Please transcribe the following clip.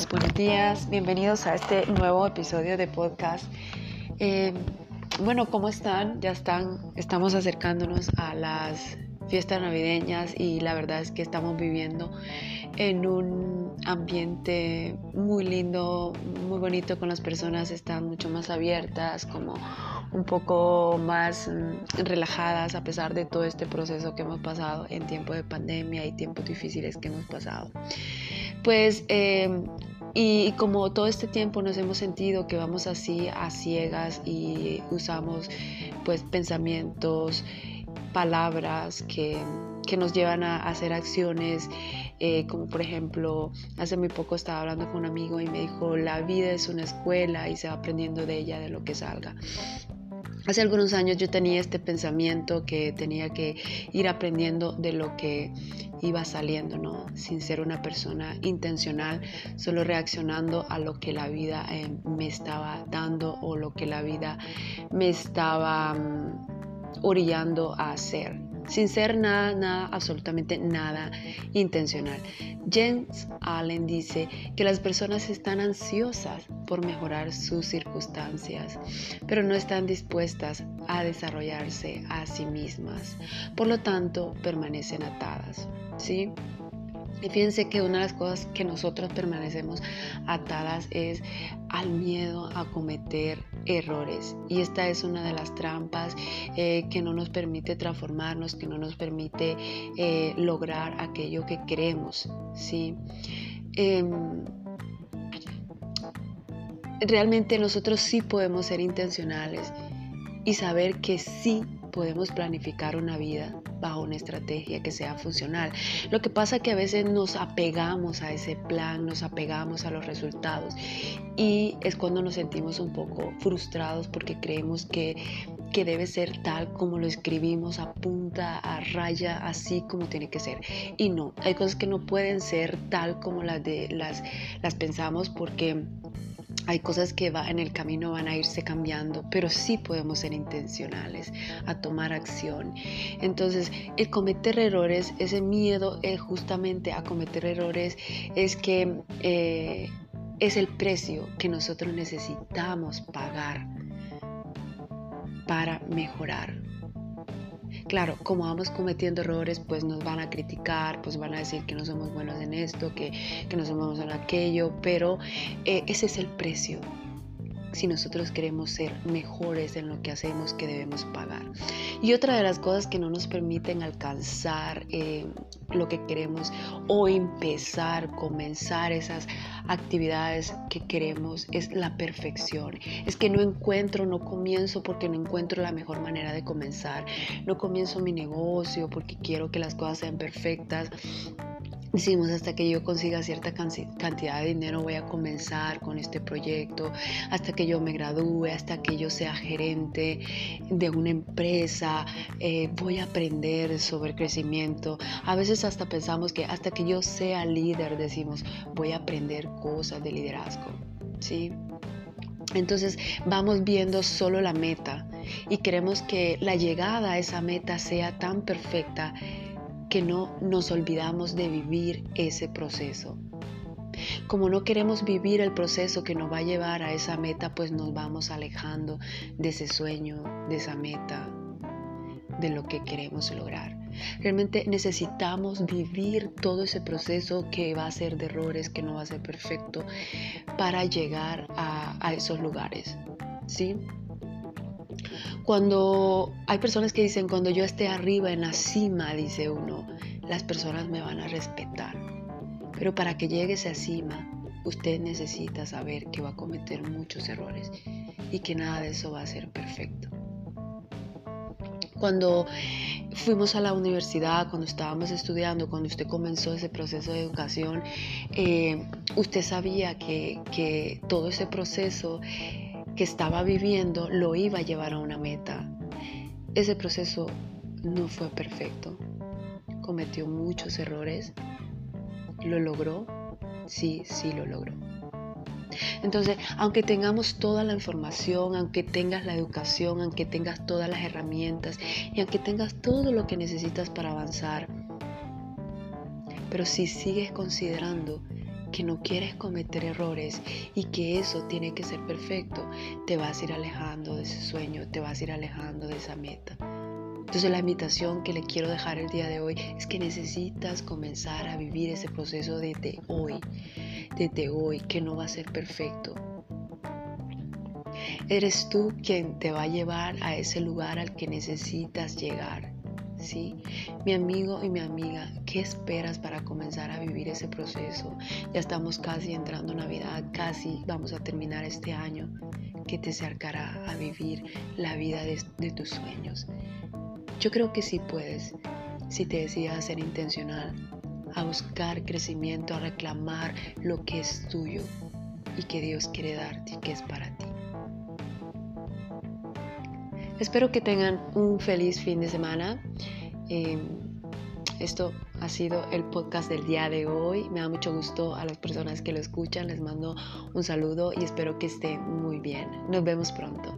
amigos, buenos días, bienvenidos a este nuevo episodio de podcast. Eh, bueno, ¿cómo están? Ya están, estamos acercándonos a las fiestas navideñas y la verdad es que estamos viviendo en un ambiente muy lindo, muy bonito con las personas, están mucho más abiertas, como un poco más mm, relajadas a pesar de todo este proceso que hemos pasado en tiempo de pandemia y tiempos difíciles que hemos pasado. Pues em, y como todo este tiempo nos hemos sentido que vamos así a ciegas y usamos pues pensamientos palabras que, nos llevan a hacer acciones, eh, como por ejemplo, hace muy poco estaba hablando con un amigo y me dijo, la vida es una escuela y se va aprendiendo de ella, de lo que salga. Hace algunos años yo tenía este pensamiento que tenía que ir aprendiendo de lo que iba saliendo, ¿no? Sin ser una persona intencional, solo reaccionando a lo que la vida eh, me estaba dando o lo que la vida me estaba... Mm, orillando a hacer, sin ser nada, nada, absolutamente nada intencional. James Allen dice que las personas están ansiosas por mejorar sus circunstancias, pero no están dispuestas a desarrollarse a sí mismas. Por lo tanto, permanecen atadas. ¿sí? Y fíjense que una de las cosas que nosotros permanecemos atadas es al miedo a cometer errores. Y esta es una de las trampas eh, que no nos permite transformarnos, que no nos permite eh, lograr aquello que queremos. ¿sí? Em, realmente nosotros sí podemos ser intencionales y saber que sí podemos planificar una vida bajo una estrategia que sea funcional. Lo que pasa es que a veces nos apegamos a ese plan, nos apegamos a los resultados y es cuando nos sentimos un poco frustrados porque creemos que, que debe ser tal como lo escribimos a punta, a raya, así como tiene que ser. Y no, hay cosas que no pueden ser tal como las, de, las, las pensamos porque hay cosas que va, en el camino van a irse cambiando, pero sí podemos ser intencionales a tomar acción. Entonces, el cometer errores, ese miedo es justamente a cometer errores, es que eh, es el precio que nosotros necesitamos pagar para mejorar. Claro, como vamos cometiendo errores, pues nos van a criticar, pues van a decir que no somos buenos en esto, que, no somos buenos en aquello, pero eh, ese es el precio si nosotros queremos ser mejores en lo que hacemos que debemos pagar. Y otra de las cosas que no nos permiten alcanzar eh, lo que queremos o empezar, comenzar esas actividades que queremos es la perfección. Es que no encuentro, no comienzo porque no encuentro la mejor manera de comenzar. No comienzo mi negocio porque quiero que las cosas sean perfectas Decimos, hasta que yo consiga cierta cantidad de dinero voy a comenzar con este proyecto, hasta que yo me gradúe, hasta que yo sea gerente de una empresa, eh, voy a aprender sobre crecimiento. A veces hasta pensamos que hasta que yo sea líder, decimos, voy a aprender cosas de liderazgo. ¿sí? Entonces vamos viendo solo la meta y queremos que la llegada a esa meta sea tan perfecta que no nos olvidamos de vivir ese proceso. Como no queremos vivir el proceso que nos va a llevar a esa meta, pues nos vamos alejando de ese sueño, de esa meta, de lo que queremos lograr. Realmente necesitamos vivir todo ese proceso que va a ser de errores, que no va a ser perfecto, para llegar a, esos lugares. ¿Sí? Cuando hay personas que dicen, cuando yo esté arriba en la cima, dice uno, las personas me van a respetar. Pero para que llegue a esa cima, usted necesita saber que va a cometer muchos errores y que nada de eso va a ser perfecto. Cuando fuimos a la universidad, cuando estábamos estudiando, cuando usted comenzó ese proceso de educación, eh, usted sabía que, que todo ese proceso que estaba viviendo lo iba a llevar a una meta. Ese proceso no fue perfecto. Cometió muchos errores. ¿Lo logró? Sí, sí lo logró. Entonces, aunque tengamos toda la información, aunque tengas la educación, aunque tengas todas las herramientas y aunque tengas todo lo que necesitas para avanzar, pero si sigues considerando que no quieres cometer errores y que eso tiene que ser perfecto, te vas a ir alejando de ese sueño, te vas a ir alejando de esa meta. Entonces la invitación que le quiero dejar el día de hoy es que necesitas comenzar a vivir ese proceso desde hoy, desde hoy, que no va a ser perfecto. Eres tú quien te va a llevar a ese lugar al que necesitas llegar. ¿Sí? Mi amigo y mi amiga, ¿qué esperas para comenzar a vivir ese proceso? Ya estamos casi entrando Navidad, casi vamos a terminar este año que te acercará a vivir la vida de, tus sueños. Yo creo que sí puedes, si te decidas a ser intencional, a buscar crecimiento, a reclamar lo que es tuyo y que Dios quiere darte y que es para ti. Espero que tengan un feliz fin de semana. Eh, esto ha sido el podcast del día de hoy. Me da mucho gusto a las personas que lo escuchan. Les mando un saludo y espero que estén muy bien. Nos vemos pronto.